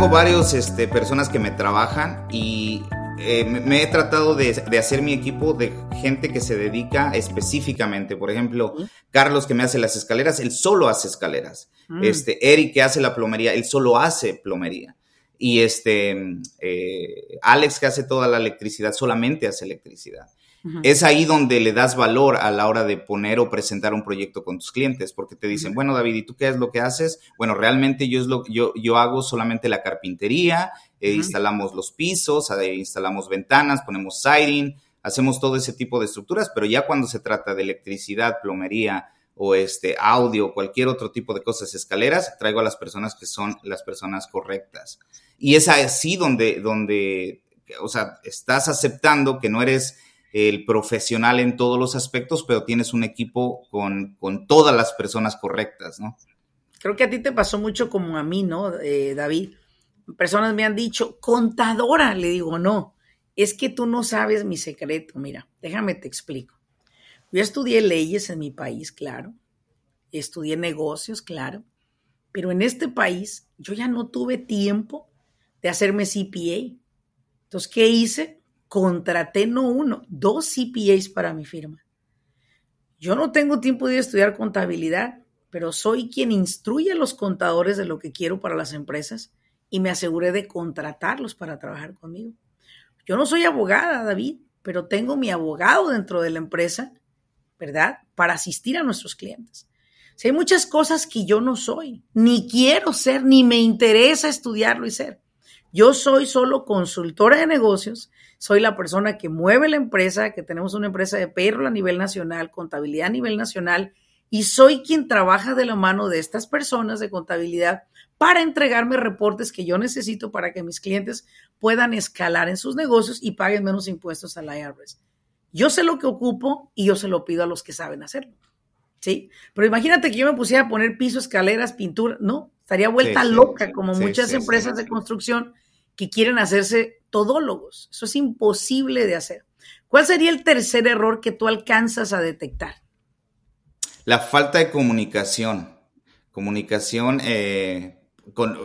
Tengo varios este, personas que me trabajan y eh, me, he tratado de, de hacer mi equipo de gente que se dedica específicamente. Por ejemplo, Carlos que me hace las escaleras, él solo hace escaleras. Mm. Este, Eric que hace la plomería, él solo hace plomería. Y este, eh, Alex que hace toda la electricidad, solamente hace electricidad. Es ahí donde le das valor a la hora de poner o presentar un proyecto con tus clientes, porque te dicen, bueno, David, ¿y tú qué es lo que haces? Bueno, realmente yo, es lo, yo, yo hago solamente la carpintería, eh, instalamos los pisos, instalamos ventanas, ponemos siding, hacemos todo ese tipo de estructuras, pero ya cuando se trata de electricidad, plomería o este audio, cualquier otro tipo de cosas, escaleras, traigo a las personas que son las personas correctas. Y es así donde, donde, o sea, estás aceptando que no eres el profesional en todos los aspectos, pero tienes un equipo con, con todas las personas correctas, ¿no? Creo que a ti te pasó mucho como a mí, ¿no, eh, David? Personas me han dicho, contadora, le digo, no, es que tú no sabes mi secreto, mira, déjame te explico. Yo estudié leyes en mi país, claro, estudié negocios, claro, pero en este país yo ya no tuve tiempo de hacerme CPA. Entonces, ¿qué hice? Contraté no uno, dos CPAs para mi firma. Yo no tengo tiempo de estudiar contabilidad, pero soy quien instruye a los contadores de lo que quiero para las empresas y me aseguré de contratarlos para trabajar conmigo. Yo no soy abogada, David, pero tengo mi abogado dentro de la empresa, ¿verdad? Para asistir a nuestros clientes. Si hay muchas cosas que yo no soy, ni quiero ser, ni me interesa estudiarlo y ser. Yo soy solo consultora de negocios, soy la persona que mueve la empresa, que tenemos una empresa de payroll a nivel nacional, contabilidad a nivel nacional, y soy quien trabaja de la mano de estas personas de contabilidad para entregarme reportes que yo necesito para que mis clientes puedan escalar en sus negocios y paguen menos impuestos al IRS. Yo sé lo que ocupo y yo se lo pido a los que saben hacerlo. ¿Sí? Pero imagínate que yo me pusiera a poner piso, escaleras, pintura, no, estaría vuelta Sí, sí, loca como sí, muchas empresas de construcción que quieren hacerse todólogos. Eso es imposible de hacer. ¿Cuál sería el tercer error que tú alcanzas a detectar? La falta de comunicación. Comunicación, eh, con,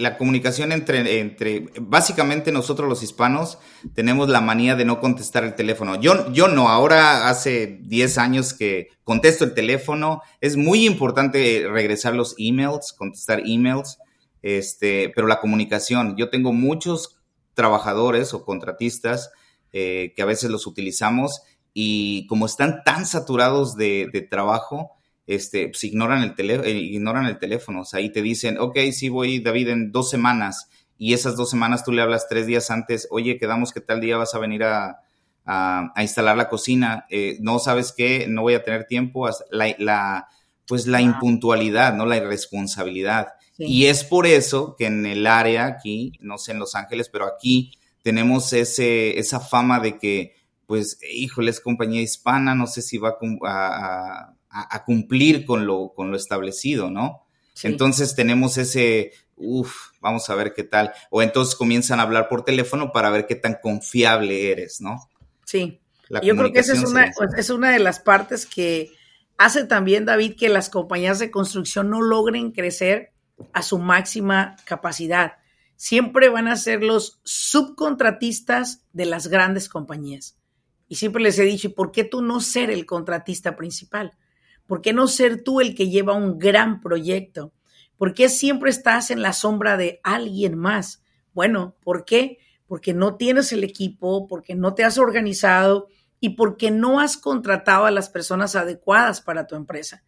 la comunicación entre, entre, básicamente nosotros los hispanos tenemos la manía de no contestar el teléfono. Yo, yo no, ahora hace 10 años que contesto el teléfono. Es muy importante regresar los emails, contestar emails, este, pero la comunicación. Yo tengo muchos trabajadores o contratistas eh, que a veces los utilizamos y como están tan saturados de, de trabajo, este, pues ignoran el, tele, eh, ignoran el teléfono. O sea, ahí te dicen, ok, sí voy, David, en dos semanas. Y esas dos semanas tú le hablas tres días antes, oye, quedamos que tal día vas a venir a, a, a instalar la cocina. Eh, no sabes qué, no voy a tener tiempo. La, la, pues la impuntualidad, ¿no? La irresponsabilidad. Sí. Y es por eso que en el área aquí, no sé en Los Ángeles, pero aquí tenemos ese, esa fama de que, pues, híjole, es compañía hispana, no sé si va a, cum- a- a- a cumplir con lo, con lo establecido, ¿no? Sí. Entonces tenemos ese, uff, vamos a ver qué tal. O entonces comienzan a hablar por teléfono para ver qué tan confiable eres, ¿no? sí. La Yo creo que esa es comunicación una, sería- es una de las partes que hace también, David, que las compañías de construcción no logren crecer a su máxima capacidad. Siempre van a ser los subcontratistas de las grandes compañías. Y siempre les he dicho, ¿y por qué tú no ser el contratista principal? ¿Por qué no ser tú el que lleva un gran proyecto? ¿Por qué siempre estás en la sombra de alguien más? Bueno, ¿por qué? Porque no tienes el equipo, porque no te has organizado y porque no has contratado a las personas adecuadas para tu empresa.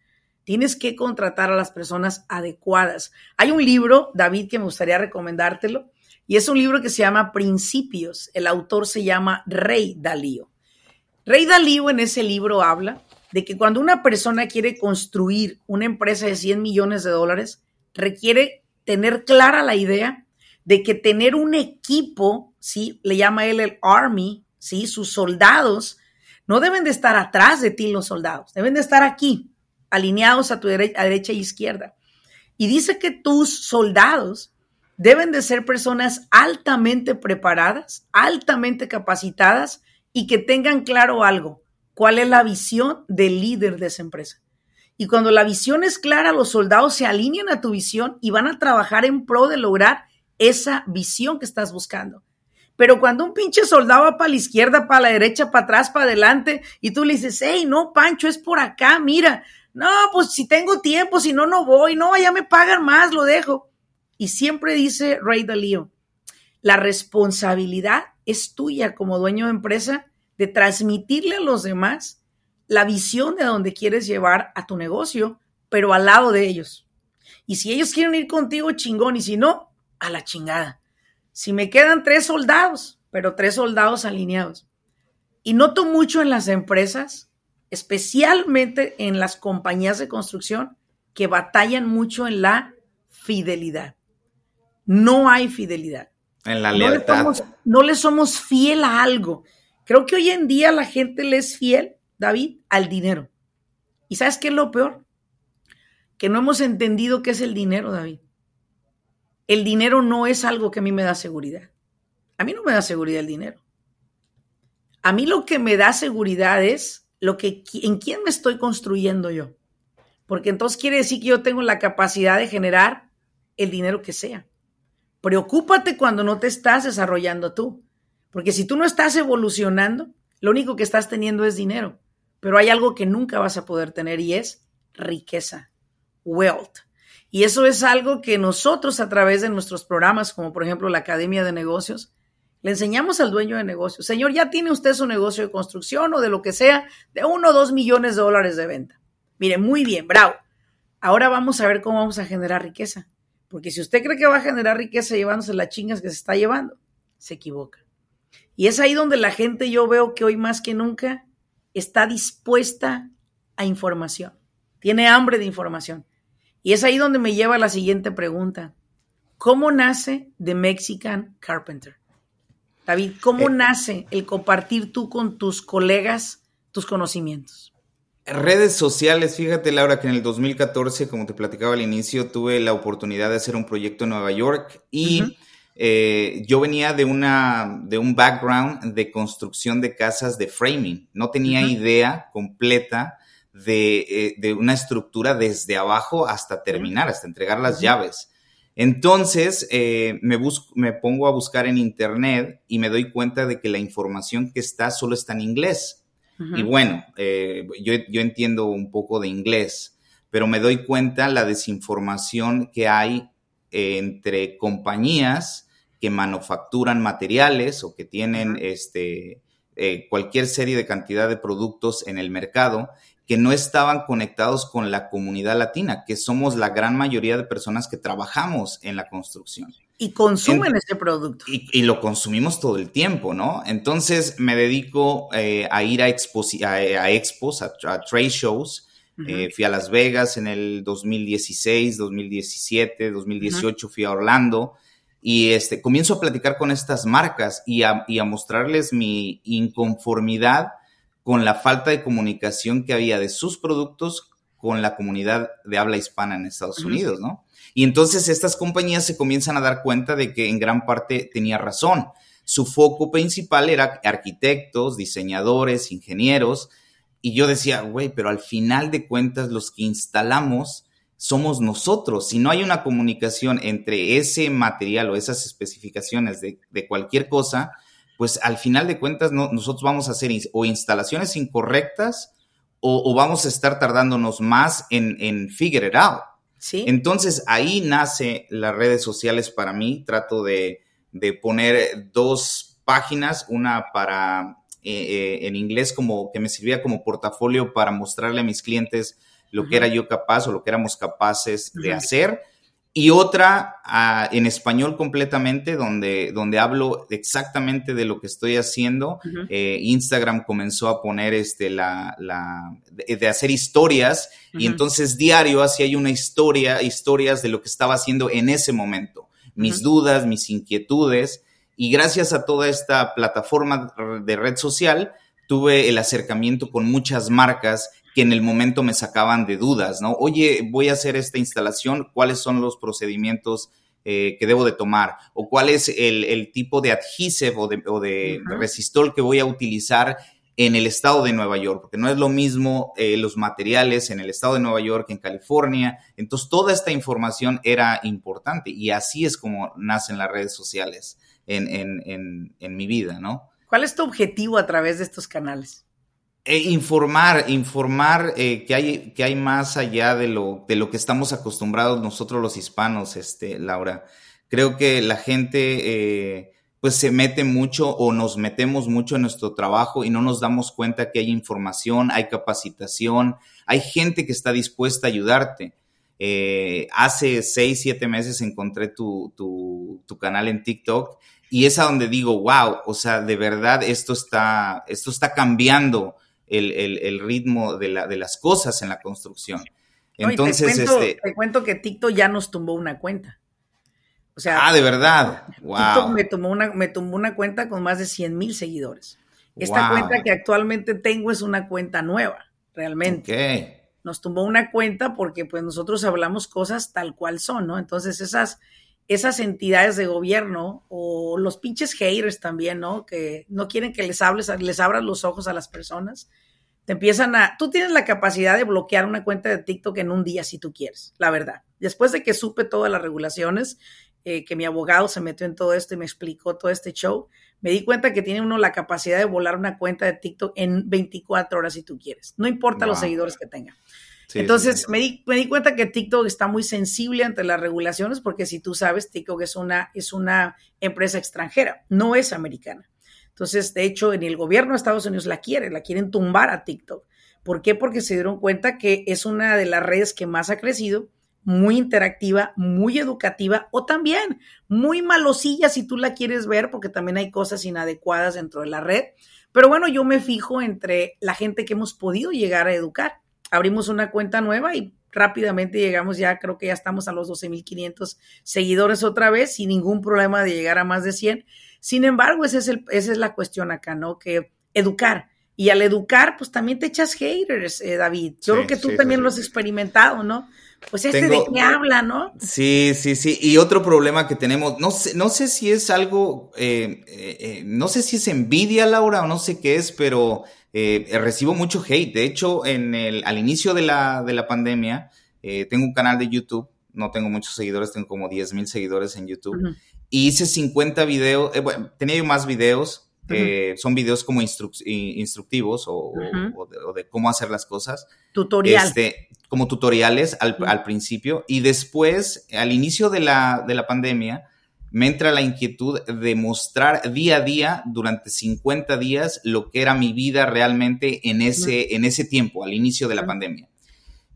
Tienes que contratar a las personas adecuadas. Hay un libro, David, que me gustaría recomendártelo, y es un libro que se llama Principios. El autor se llama Rey Dalío. Rey Dalío en ese libro habla de que cuando una persona quiere construir una empresa de 100 millones de dólares, requiere tener clara la idea de que tener un equipo, ¿sí? Le llama él el Army, ¿sí? Sus soldados no deben de estar atrás de ti los soldados, deben de estar aquí, alineados a tu derecha, e izquierda. Y dice que tus soldados deben de ser personas altamente preparadas, altamente capacitadas y que tengan claro algo, cuál es la visión del líder de esa empresa. Y cuando la visión es clara, los soldados se alinean a tu visión y van a trabajar en pro de lograr esa visión que estás buscando. Pero cuando un pinche soldado va para la izquierda, para la derecha, para atrás, para adelante, y tú le dices, hey, no, Pancho, es por acá, mira, no, pues si tengo tiempo, si no, no voy, no, ya me pagan más, lo dejo. Y siempre dice Ray Dalio, la responsabilidad es tuya como dueño de empresa de transmitirle a los demás la visión de donde quieres llevar a tu negocio, pero al lado de ellos. Y si ellos quieren ir contigo, chingón, y si no, a la chingada. Si me quedan tres soldados, pero tres soldados alineados. Y noto mucho en las empresas, especialmente en las compañías de construcción, que batallan mucho en la fidelidad no hay fidelidad. En la lealtad. No le, somos, fiel a algo. Creo que hoy en día la gente le es fiel, David, al dinero. ¿Y sabes qué es lo peor? Que no hemos entendido qué es el dinero, David. El dinero no es algo que a mí me da seguridad. A mí no me da seguridad el dinero. A mí lo que me da seguridad es lo que en quién me estoy construyendo yo. Porque entonces quiere decir que yo tengo la capacidad de generar el dinero que sea. Preocúpate cuando no te estás desarrollando tú, porque si tú no estás evolucionando, lo único que estás teniendo es dinero, pero hay algo que nunca vas a poder tener y es riqueza, wealth. Y eso es algo que nosotros a través de nuestros programas, como por ejemplo la Academia de Negocios, le enseñamos al dueño de negocios, señor, ya tiene usted su negocio de construcción o de lo que sea, de uno o dos millones de dólares de venta. Mire, muy bien, bravo. Ahora vamos a ver cómo vamos a generar riqueza. Porque si usted cree que va a generar riqueza llevándose las chingas que se está llevando, se equivoca. Y es ahí donde la gente yo veo que hoy más que nunca está dispuesta a información, tiene hambre de información. Y es ahí donde me lleva la siguiente pregunta. ¿Cómo nace The Mexican Carpenter? David, ¿cómo eh. nace el compartir tú con tus colegas tus conocimientos? Redes sociales, fíjate Laura que en el 2014, como te platicaba al inicio, tuve la oportunidad de hacer un proyecto en Nueva York y eh, yo venía de, una, de un background de construcción de casas de framing. No tenía idea completa de, eh, una estructura desde abajo hasta terminar, hasta entregar las llaves. Entonces eh, me, me pongo a buscar en internet y me doy cuenta de que la información que está solo está en inglés. Y bueno, eh, yo, entiendo un poco de inglés, pero me doy cuenta la desinformación que hay entre compañías que manufacturan materiales o que tienen este, eh, cualquier serie de cantidad de productos en el mercado que no estaban conectados con la comunidad latina, que somos la gran mayoría de personas que trabajamos en la construcción. Y consumen ese producto. Y, lo consumimos todo el tiempo, ¿no? Entonces me dedico eh, a ir a, a, expos, a, trade shows. Eh, fui a Las Vegas en el 2016, 2017, 2018 fui a Orlando y este, comienzo a platicar con estas marcas y a, y a mostrarles mi inconformidad con la falta de comunicación que había de sus productos con la comunidad de habla hispana en Estados Unidos, ¿no? Y entonces estas compañías se comienzan a dar cuenta de que en gran parte tenía razón. Su foco principal era arquitectos, diseñadores, ingenieros. Y yo decía, güey, pero al final de cuentas los que instalamos somos nosotros. Si no hay una comunicación entre ese material o esas especificaciones de, cualquier cosa, pues al final de cuentas nosotros vamos a hacer o instalaciones incorrectas o, vamos a estar tardándonos más en, en figure it out. Entonces ahí nace las redes sociales para mí. Trato de, poner dos páginas, una para eh, eh, en inglés como que me servía como portafolio para mostrarle a mis clientes lo que era yo capaz o lo que éramos capaces de hacer. Y otra ah, en español completamente, donde, donde hablo exactamente de lo que estoy haciendo. Eh, Instagram comenzó a poner este, la, la de, hacer historias y entonces diario así hay una historia, historias de lo que estaba haciendo en ese momento, mis dudas, mis inquietudes. Y gracias a toda esta plataforma de red social, tuve el acercamiento con muchas marcas que en el momento me sacaban de dudas, ¿no? Oye, voy a hacer esta instalación, ¿cuáles son los procedimientos eh, que debo de tomar? ¿O cuál es el, tipo de adhesive o de, resistol que voy a utilizar en el estado de Nueva York? Porque no es lo mismo eh, los materiales en el estado de Nueva York que en California. Entonces, toda esta información era importante y así es como nacen las redes sociales en, en, en mi vida, ¿no? ¿Cuál es tu objetivo a través de estos canales? Eh, informar, informar eh, que, hay, que hay más allá de lo, de lo que estamos acostumbrados nosotros los hispanos, este, Laura. Creo que la gente eh, pues se mete mucho o nos metemos mucho en nuestro trabajo y no nos damos cuenta que hay información, hay capacitación, hay gente que está dispuesta a ayudarte. hace seis, siete meses encontré tu, tu, tu canal en TikTok y es a donde digo, wow, o sea, de verdad esto está, esto está cambiando el, ritmo de, la, de, las cosas en la construcción. Entonces, te, cuento, este... te cuento que TikTok ya nos tumbó una cuenta. O sea, ah, de verdad. Wow. TikTok me tumbó una, me tumbó una cuenta con más de 100 mil seguidores. Esta cuenta que actualmente tengo es una cuenta nueva, realmente. Nos tumbó una cuenta porque pues nosotros hablamos cosas tal cual son, ¿no? Entonces esas, esas entidades de gobierno o los pinches haters también, ¿no? Que no quieren que les hables, les abras los ojos a las personas. Te empiezan a, tú tienes la capacidad de bloquear una cuenta de TikTok en un día si tú quieres, la verdad. Después de que supe todas las regulaciones, eh, que mi abogado se metió en todo esto y me explicó todo este show, me di cuenta que tiene uno la capacidad de volar una cuenta de TikTok en 24 horas si tú quieres. No importa los seguidores que tenga. Entonces Me, di, me di cuenta que TikTok está muy sensible ante las regulaciones porque si tú sabes, TikTok es una, es una empresa extranjera, no es americana. Entonces, de hecho, en el gobierno de Estados Unidos la quieren, la quieren tumbar a TikTok. ¿Por qué? Porque se dieron cuenta que es una de las redes que más ha crecido, muy interactiva, muy educativa o también muy malosilla si tú la quieres ver, porque también hay cosas inadecuadas dentro de la red. Pero bueno, yo me fijo entre la gente que hemos podido llegar a educar abrimos una cuenta nueva y rápidamente llegamos ya, creo que ya estamos a los 12.500 seguidores otra vez, sin ningún problema de llegar a más de 100. Sin embargo, ese es el, esa es la cuestión acá, ¿no? Que educar. Y al educar, pues también te echas haters, eh, David. Yo creo que tú también lo has experimentado, ¿no? Pues este de qué habla, ¿no? Sí, sí, sí. Y otro problema que tenemos, no sé, no sé si es algo, eh, eh, no sé si es envidia, Laura, o no sé qué es, pero eh, recibo mucho hate. De hecho, en el, al inicio de la, de la pandemia, eh, tengo un canal de YouTube, no tengo muchos seguidores, tengo como 10 mil seguidores en YouTube, y hice 50 videos, eh, bueno, tenía yo más videos, son videos como instructivos o, de, cómo hacer las cosas. Tutorial. Este, como tutoriales al, al, principio, y después, al inicio de la, de la pandemia, me entra la inquietud de mostrar día a día durante 50 días lo que era mi vida realmente en ese, en ese tiempo, al inicio de la pandemia.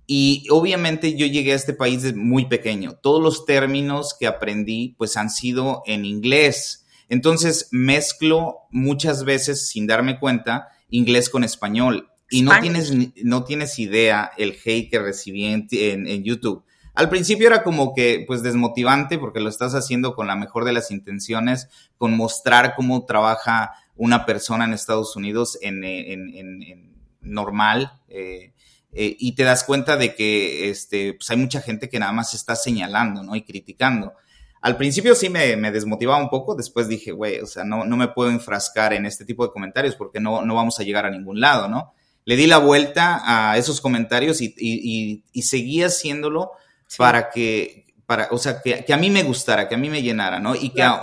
Y obviamente yo llegué a este país muy pequeño. Todos los términos que aprendí pues han sido en inglés. Entonces mezclo muchas veces sin darme cuenta inglés con español. Y no tienes, no tienes idea el hate que recibí en, en YouTube al principio era como que, pues, desmotivante porque lo estás haciendo con la mejor de las intenciones, con mostrar cómo trabaja una persona en Estados Unidos en, en, normal. Eh, eh, y te das cuenta de que este, pues hay mucha gente que nada más está señalando, ¿no? Y criticando. Al principio sí me, desmotivaba un poco, después dije, güey, o sea, no, no me puedo enfrascar en este tipo de comentarios porque no, no vamos a llegar a ningún lado, ¿no? Le di la vuelta a esos comentarios y, y, y seguí haciéndolo para que, para, o sea, que, a mí me gustara, que a mí me llenara, ¿no? Y que a,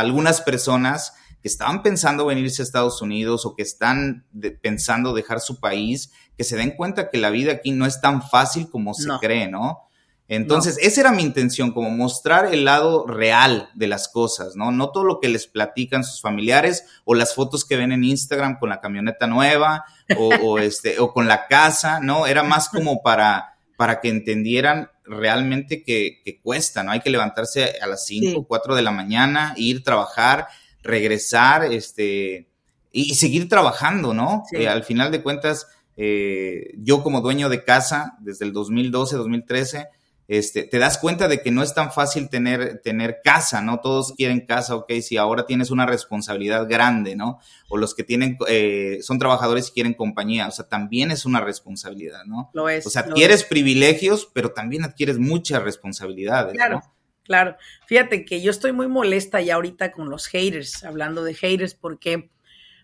algunas personas que estaban pensando venirse a Estados Unidos o que están pensando dejar su país, que se den cuenta que la vida aquí no es tan fácil como se cree, ¿no? Entonces, esa era mi intención, como mostrar el lado real de las cosas, ¿no? No todo lo que les platican sus familiares o las fotos que ven en Instagram con la camioneta nueva o, o este, o con la casa, ¿no? Era más como para, para que entendieran realmente que, cuesta, ¿no? Hay que levantarse a las 5, o 4 de la mañana, ir, trabajar, regresar, este, y, seguir trabajando, ¿no? Eh, al final de cuentas, eh, yo como dueño de casa, desde el 2012, 2013, este, te das cuenta de que no es tan fácil tener, tener casa, ¿no? Todos quieren casa, ok, si ahora tienes una responsabilidad grande, ¿no? O los que tienen, eh, son trabajadores y quieren compañía, o sea, también es una responsabilidad, ¿no? Lo es. O sea, adquieres privilegios, pero también adquieres muchas responsabilidades. Claro. Claro, fíjate que yo estoy muy molesta ya ahorita con los haters, hablando de haters, porque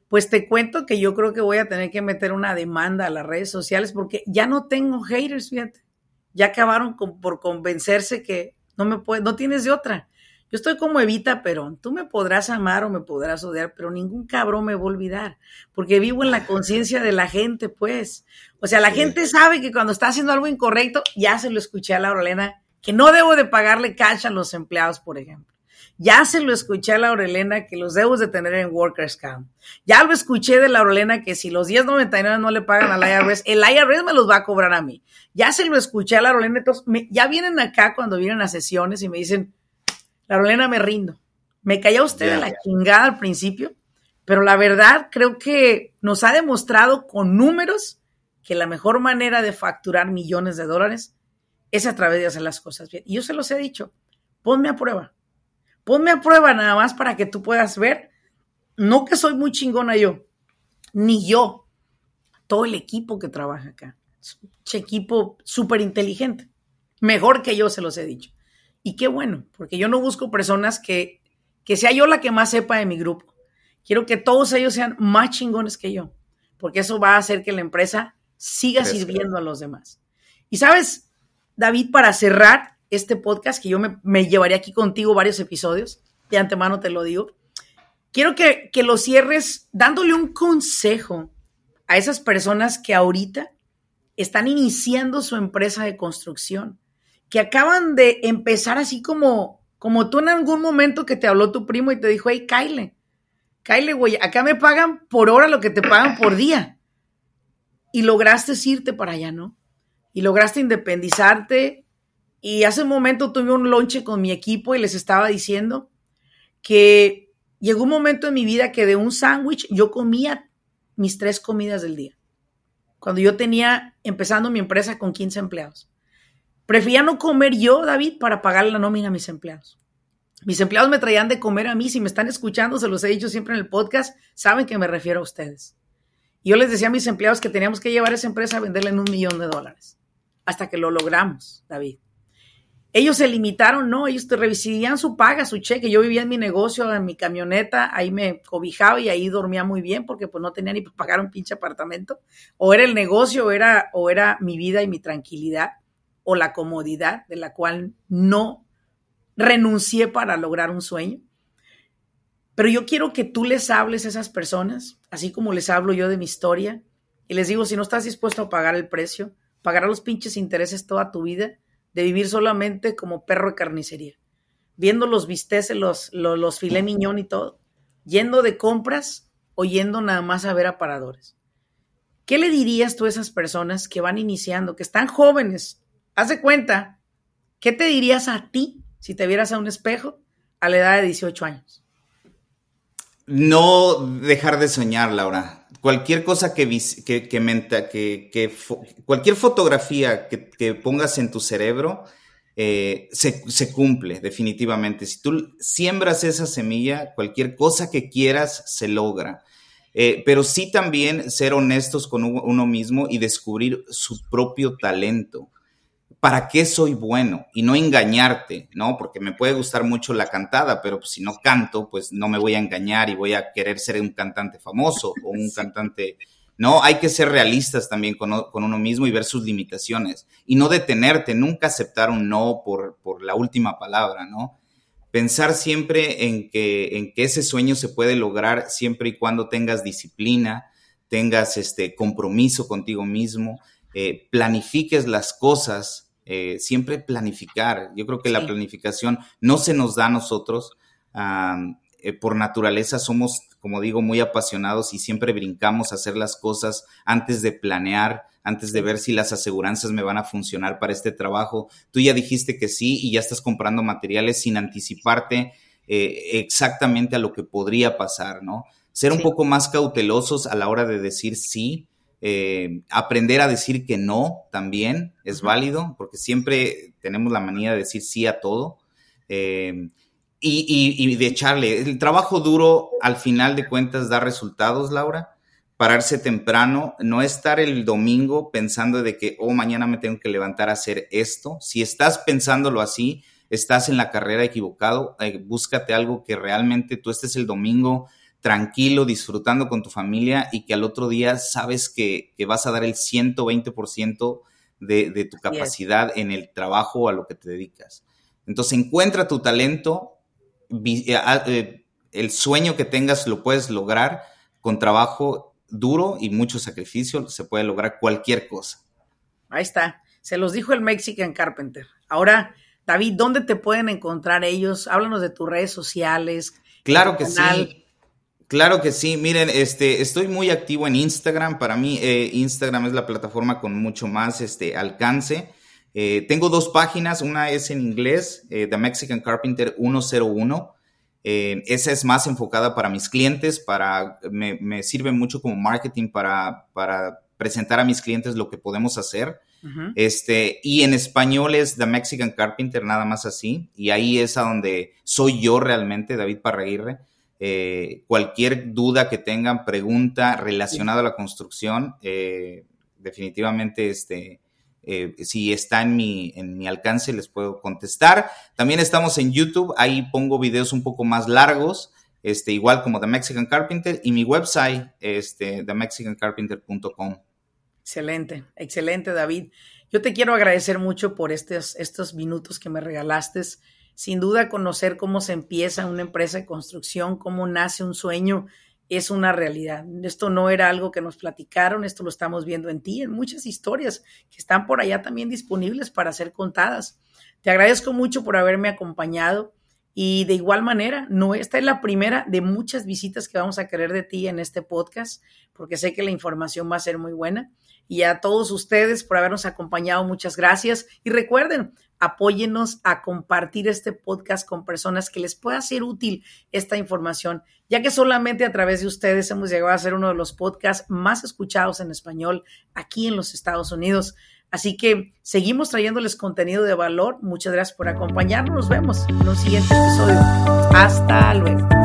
pues te cuento que yo creo que voy a tener que meter una demanda a las redes sociales porque ya no tengo haters, fíjate ya acabaron por convencerse que no me puede, no tienes de otra. Yo estoy como Evita Perón. Tú me podrás amar o me podrás odiar, pero ningún cabrón me va a olvidar, porque vivo en la conciencia de la gente, pues. O sea, la gente sabe que cuando está haciendo algo incorrecto, ya se lo escuché a Laura Elena, que no debo de pagarle cash a los empleados, por ejemplo. Ya se lo escuché a Laurelena que los debes de tener en Workers Camp. Ya lo escuché de Laurelena que si los 10.99 no le pagan al IRS, el IRS me los va a cobrar a mí. Ya se lo escuché a Laurelena. Entonces, ya vienen acá cuando vienen a sesiones y me dicen, Laurelena, me rindo. Me cayó usted de la chingada al principio, pero la verdad creo que nos ha demostrado con números que la mejor manera de facturar millones de dólares es a través de hacer las cosas bien. Y yo se los he dicho, ponme a prueba Ponme a prueba nada más para que tú puedas ver. No que soy muy chingona yo, ni yo, todo el equipo que trabaja acá. Es un equipo súper inteligente. Mejor que yo se los he dicho. Y qué bueno, porque yo no busco personas que, que sea yo la que más sepa de mi grupo. Quiero que todos ellos sean más chingones que yo, porque eso va a hacer que la empresa siga sirviendo a los demás. Y sabes, David, para cerrar, este podcast, que yo me, llevaré aquí contigo varios episodios, de antemano te lo digo. Quiero que, que lo cierres dándole un consejo a esas personas que ahorita están iniciando su empresa de construcción, que acaban de empezar así como, como tú en algún momento que te habló tu primo y te dijo, hey, Kyle, Kyle, güey, acá me pagan por hora lo que te pagan por día. Y lograste irte para allá, ¿no? Y lograste independizarte y hace un momento tuve un lonche con mi equipo y les estaba diciendo que llegó un momento en mi vida que de un sándwich yo comía mis tres comidas del día. Cuando yo tenía empezando mi empresa con 15 empleados. Prefería no comer yo, David, para pagar la nómina a mis empleados. Mis empleados me traían de comer a mí. Si me están escuchando, se los he dicho siempre en el podcast, saben que me refiero a ustedes. Yo les decía a mis empleados que teníamos que llevar esa empresa a venderla en un millón de dólares. Hasta que lo logramos, David. Ellos se limitaron, no, ellos te recibían su paga, su cheque. Yo vivía en mi negocio, en mi camioneta, ahí me cobijaba y ahí dormía muy bien porque pues no tenía ni para pagar un pinche apartamento. O era el negocio, o era, o era mi vida y mi tranquilidad, o la comodidad de la cual no renuncié para lograr un sueño. Pero yo quiero que tú les hables a esas personas, así como les hablo yo de mi historia, y les digo, si no estás dispuesto a pagar el precio, pagar los pinches intereses toda tu vida, de vivir solamente como perro de carnicería, viendo los bisteces, los, los, filé miñón y todo, yendo de compras o yendo nada más a ver aparadores. ¿Qué le dirías tú a esas personas que van iniciando, que están jóvenes? Haz de cuenta, ¿qué te dirías a ti si te vieras a un espejo a la edad de 18 años? No dejar de soñar, Laura cualquier cosa que, que, que, que, cualquier fotografía que, pongas en tu cerebro eh, se, cumple definitivamente. Si tú siembras esa semilla, cualquier cosa que quieras se logra. Eh, pero sí también ser honestos con uno mismo y descubrir su propio talento para qué soy bueno y no engañarte, ¿no? Porque me puede gustar mucho la cantada, pero pues, si no canto, pues no me voy a engañar y voy a querer ser un cantante famoso o un cantante, ¿no? Hay que ser realistas también con, uno mismo y ver sus limitaciones y no detenerte, nunca aceptar un no por, por la última palabra, ¿no? Pensar siempre en que, en que ese sueño se puede lograr siempre y cuando tengas disciplina, tengas este compromiso contigo mismo, eh, planifiques las cosas eh, siempre planificar. Yo creo que la planificación no se nos da a nosotros. Eh, por naturaleza somos como digo, muy apasionados y siempre brincamos a hacer las cosas antes de planear, antes de ver si las aseguranzas me van a funcionar para este trabajo. Tú ya dijiste que sí y ya estás comprando materiales sin anticiparte eh, exactamente a lo que podría pasar, ¿no? Ser un poco más cautelosos a la hora de decir sí, eh, aprender a decir que no también es válido, porque siempre tenemos la manía de decir sí a todo. Eh, y, de echarle. El trabajo duro, al final de cuentas, da resultados, Laura. Pararse temprano, no estar el domingo pensando de que, oh, mañana me tengo que levantar a hacer esto. Si estás pensándolo así, estás en la carrera equivocado. Eh, búscate algo que realmente tú estés el domingo tranquilo, disfrutando con tu familia y que al otro día sabes que, vas a dar el 120% de, de tu capacidad en el trabajo a lo que te dedicas. Entonces encuentra tu talento, eh, ah, eh, el sueño que tengas lo puedes lograr con trabajo duro y mucho sacrificio, se puede lograr cualquier cosa. Ahí está, se los dijo el Mexican Carpenter. Ahora, David, ¿dónde te pueden encontrar ellos? Háblanos de tus redes sociales. Claro que sí. Claro que sí, miren, este, estoy muy activo en Instagram. Para mí, eh, Instagram es la plataforma con mucho más este, alcance. Eh, tengo dos páginas, una es en inglés, eh, The Mexican Carpenter 101. esa es más enfocada para mis clientes, para, me, sirve mucho como marketing para, para, presentar a mis clientes lo que podemos hacer. este, y en español es The Mexican Carpenter, nada más así. Y ahí es a donde soy yo realmente, David Parraguirre. Eh, cualquier duda que tengan, pregunta relacionada a la construcción, eh, definitivamente este, eh, si está en mi, en mi alcance les puedo contestar. También estamos en YouTube, ahí pongo videos un poco más largos, este, igual como The Mexican Carpenter, y mi website, este, themexicancarpenter.com. Excelente, excelente David. Yo te quiero agradecer mucho por estos, estos minutos que me regalaste sin duda conocer cómo se empieza una empresa de construcción, cómo nace un sueño, es una realidad. Esto no era algo que nos platicaron, esto lo estamos viendo en ti, en muchas historias que están por allá también disponibles para ser contadas. Te agradezco mucho por haberme acompañado y de igual manera, no esta es la primera de muchas visitas que vamos a querer de ti en este podcast, porque sé que la información va a ser muy buena. Y a todos ustedes por habernos acompañado, muchas gracias. Y recuerden, apóyenos a compartir este podcast con personas que les pueda ser útil esta información, ya que solamente a través de ustedes hemos llegado a ser uno de los podcasts más escuchados en español aquí en los Estados Unidos. Así que seguimos trayéndoles contenido de valor. Muchas gracias por acompañarnos. Nos vemos en un siguiente episodio. Hasta luego.